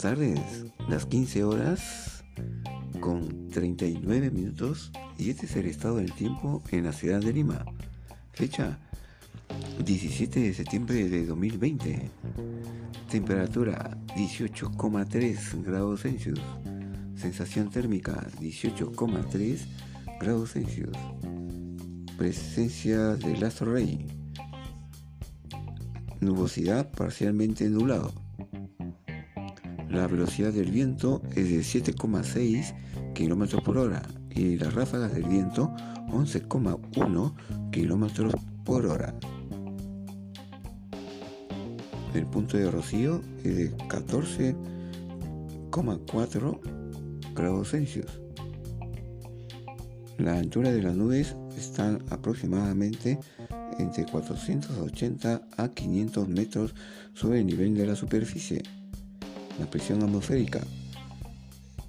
tardes, las 15 horas con 39 minutos y este es el estado del tiempo en la ciudad de Lima. Fecha 17 de septiembre de 2020. Temperatura 18,3 grados Celsius. Sensación térmica 18,3 grados Celsius. Presencia del astro rey. Nubosidad parcialmente nublado. La velocidad del viento es de 7,6 km por hora y las ráfagas del viento 11,1 km por hora. El punto de rocío es de 14,4 grados Celsius. La altura de las nubes está aproximadamente entre 480 a 500 metros sobre el nivel de la superficie. La presión atmosférica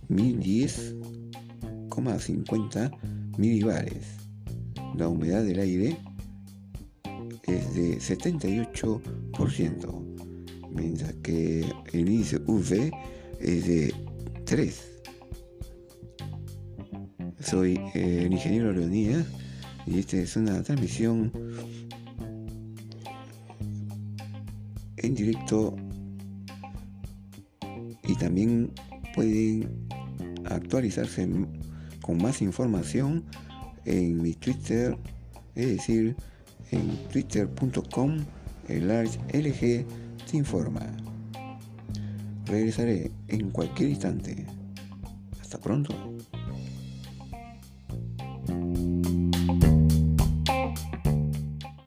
1010,50 milibares. La humedad del aire es de 78%, mientras que el índice UV es de 3. Soy el ingeniero Leonidas y esta es una transmisión en directo y también pueden actualizarse con más información en mi Twitter, es decir, en twitter.com LG te informa. Regresaré en cualquier instante. Hasta pronto.